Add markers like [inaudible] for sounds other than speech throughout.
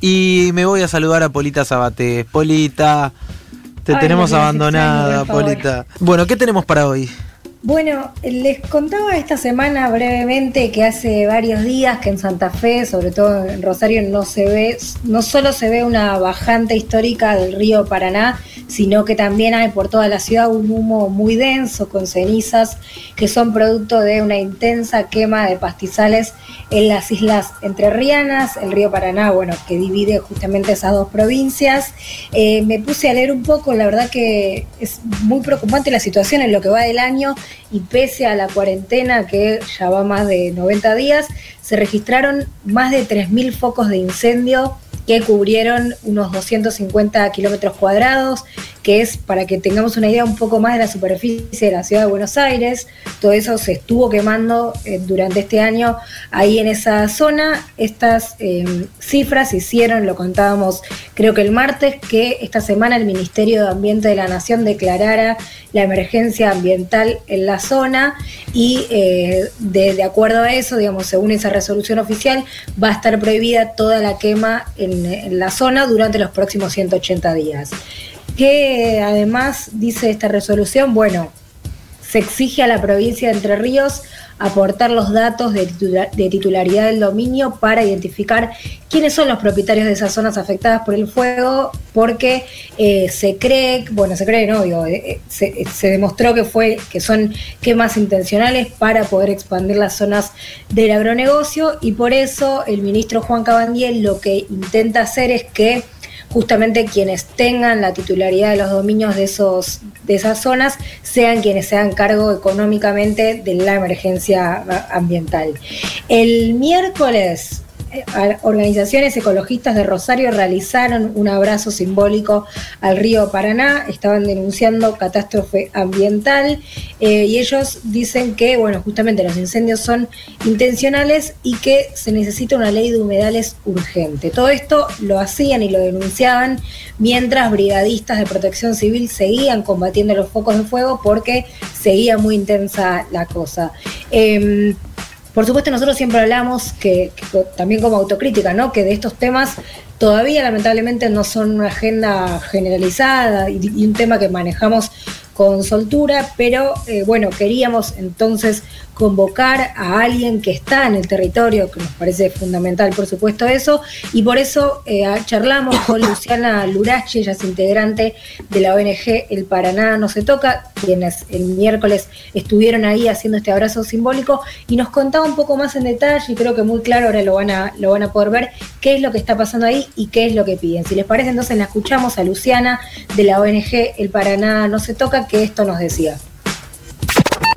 Y me voy a saludar a Polita Sabate. Polita, te Ay, tenemos abandonada. Polita. Bueno, ¿qué tenemos para hoy? Bueno, les contaba esta semana brevemente que hace varios días que en Santa Fe, sobre todo en Rosario, no se ve, no solo se ve una bajante histórica del río Paraná, sino que también hay por toda la ciudad un humo muy denso con cenizas que son producto de una intensa quema de pastizales en las islas entrerrianas, el río Paraná, bueno, que divide justamente esas dos provincias. Eh, me puse a leer un poco, la verdad que es muy preocupante la situación en lo que va del año y pese a la cuarentena que ya va más de 90 días, se registraron más de 3.000 focos de incendio que cubrieron unos 250 kilómetros cuadrados, que es para que tengamos una idea un poco más de la superficie de la ciudad de Buenos Aires. Todo eso se estuvo quemando eh, durante este año ahí en esa zona. Estas eh, cifras hicieron, lo contábamos creo que el martes, que esta semana el Ministerio de Ambiente de la Nación declarara la emergencia ambiental en la zona y eh, de, acuerdo a eso, digamos, según esa resolución oficial, va a estar prohibida toda la quema en la zona durante los próximos 180 días. Que además dice esta resolución, bueno, se exige a la provincia de Entre Ríos aportar los datos de, titula- de titularidad del dominio para identificar quiénes son los propietarios de esas zonas afectadas por el fuego, porque eh, se cree, bueno, se cree, no, digo, eh, eh, se, se demostró que fue que son quemas intencionales para poder expandir las zonas del agronegocio y por eso el ministro Juan Cabandiel lo que intenta hacer es que justamente quienes tengan la titularidad de los dominios de, esos, de esas zonas sean quienes se hagan cargo económicamente de la emergencia ambiental. El miércoles, organizaciones ecologistas de Rosario realizaron un abrazo simbólico al río Paraná, estaban denunciando catástrofe ambiental eh, y ellos dicen que, bueno, justamente los incendios son intencionales y que se necesita una ley de humedales urgente. Todo esto lo hacían y lo denunciaban mientras brigadistas de protección civil seguían combatiendo los focos de fuego porque seguía muy intensa la cosa. Em, por supuesto, nosotros siempre hablamos que, también como autocrítica, ¿no? Que de estos temas todavía lamentablemente no son una agenda generalizada y un tema que manejamos con soltura, pero eh, bueno, queríamos entonces convocar a alguien que está en el territorio, que nos parece fundamental, por supuesto, eso, y por eso eh, charlamos con Luciana Lurachi, ella es integrante de la ONG El Paraná No Se Toca, quienes el miércoles estuvieron ahí haciendo este abrazo simbólico, y nos contaba un poco más en detalle, y creo que muy claro, ahora lo van a, lo van a poder ver, qué es lo que está pasando ahí y qué es lo que piden. Si les parece, entonces la escuchamos a Luciana de la ONG El Paraná No Se Toca, que esto nos decía.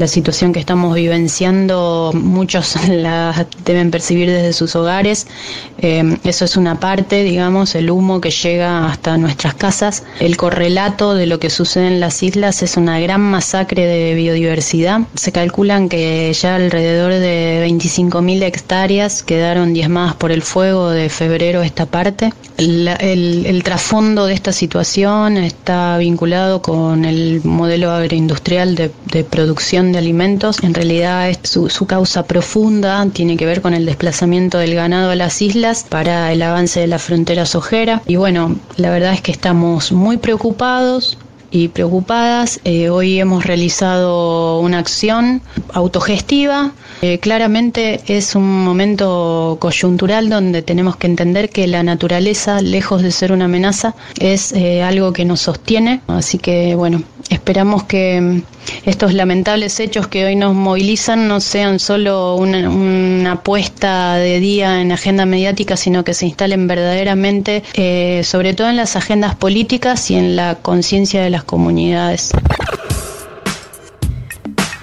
La situación que estamos vivenciando, muchos [laughs] la deben percibir desde sus hogares. Eh, eso es una parte, digamos, el humo que llega hasta nuestras casas. El correlato de lo que sucede en las islas es una gran masacre de biodiversidad. Se calculan que ya alrededor de 25.000 hectáreas quedaron diezmadas por el fuego de febrero esta parte. El, trasfondo de esta situación está vinculado con el modelo agroindustrial de producción de alimentos. En realidad es su, su causa profunda tiene que ver con el desplazamiento del ganado a las islas para el avance de la frontera sojera. Y bueno, la verdad es que estamos muy preocupados y preocupadas. Eh, hoy hemos realizado una acción autogestiva. Eh, claramente es un momento coyuntural donde tenemos que entender que la naturaleza, lejos de ser una amenaza, es eh, algo que nos sostiene. Así que bueno, esperamos que mm, estos lamentables hechos que hoy nos movilizan no sean solo una, una puesta de día en agenda mediática, sino que se instalen verdaderamente, eh, sobre todo en las agendas políticas y en la conciencia de las comunidades.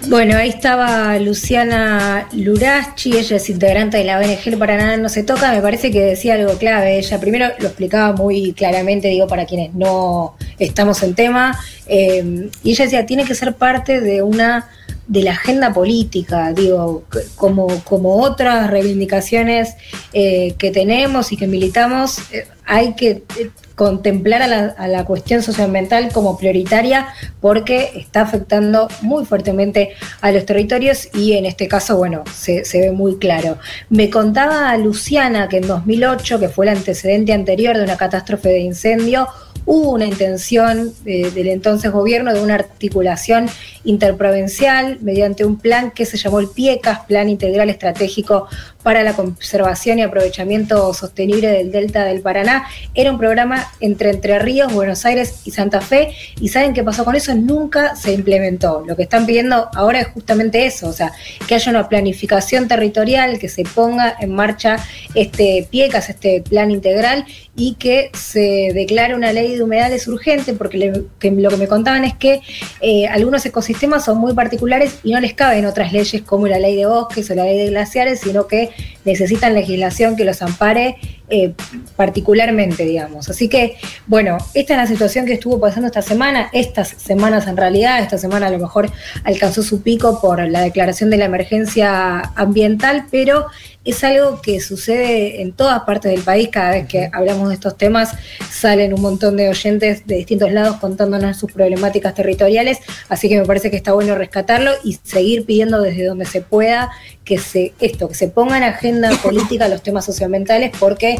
Bueno, ahí estaba Luciana Lurachi, ella es integrante de la ONG El Paraná No Se Toca, me parece que decía algo clave, ella primero lo explicaba muy claramente, digo, para quienes no estamos en tema, eh, y ella decía, tiene que ser parte de una de la agenda política, digo, como, como otras reivindicaciones eh, que tenemos y que militamos, eh, hay que eh, contemplar a la, a la, cuestión socioambiental como prioritaria porque está afectando muy fuertemente a los territorios y en este caso, bueno, se, se, ve muy claro. Me contaba Luciana que en 2008, que fue el antecedente anterior de una catástrofe de incendio, hubo una intención eh, del entonces gobierno de una articulación interprovincial mediante un plan que se llamó el PIECAS, Plan Integral Estratégico para la Conservación y Aprovechamiento Sostenible del Delta del Paraná. Era un programa entre Entre Ríos, Buenos Aires y Santa Fe. ¿Y saben qué pasó con eso? Nunca se implementó. Lo que están pidiendo ahora es justamente eso, o sea, que haya una planificación territorial, que se ponga en marcha este PIECAS, este plan integral, y que se declare una ley de humedales urgente, porque lo que me contaban es que eh, algunos ecosistemas son muy particulares y no les caben otras leyes como la ley de bosques o la ley de glaciares, sino que necesitan legislación que los ampare eh, particularmente, digamos. Así que, bueno, esta es la situación que estuvo pasando esta semana, estas semanas en realidad, esta semana a lo mejor alcanzó su pico por la declaración de la emergencia ambiental, pero es algo que sucede en todas partes del país, cada vez que hablamos de estos temas salen un montón de oyentes de distintos lados contándonos sus problemáticas territoriales, así que me parece que está bueno rescatarlo y seguir pidiendo desde donde se pueda que se esto, que se ponga en agenda [coughs] política los temas socioambientales porque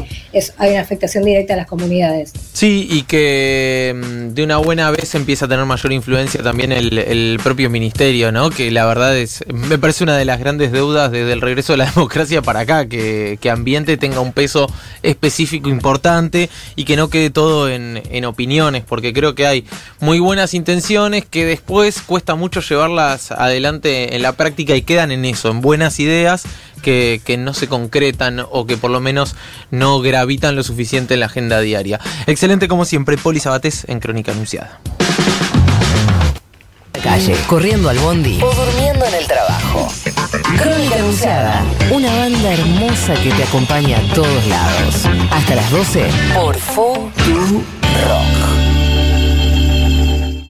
hay una afectación directa a las comunidades. Sí, y que mm, de una buena vez empieza a tener mayor influencia también el, el propio ministerio, ¿no? Que la verdad es, me parece una de las grandes deudas desde el regreso de la [laughs] democracia para acá, que, que ambiente tenga un peso específico importante y que no quede todo en, en, opiniones, porque creo que hay muy buenas intenciones que después cuesta mucho llevarlas adelante en la práctica y quedan en eso, en buenas ideas que, que no se concretan o que por lo menos no gravitan lo suficiente en la agenda diaria. Excelente como siempre, Poli Sabatés en Crónica Anunciada calle, corriendo al bondi o durmiendo en el trabajo. Crónica Anunciada, una banda hermosa que te acompaña a todos lados. Hasta las 12 por FO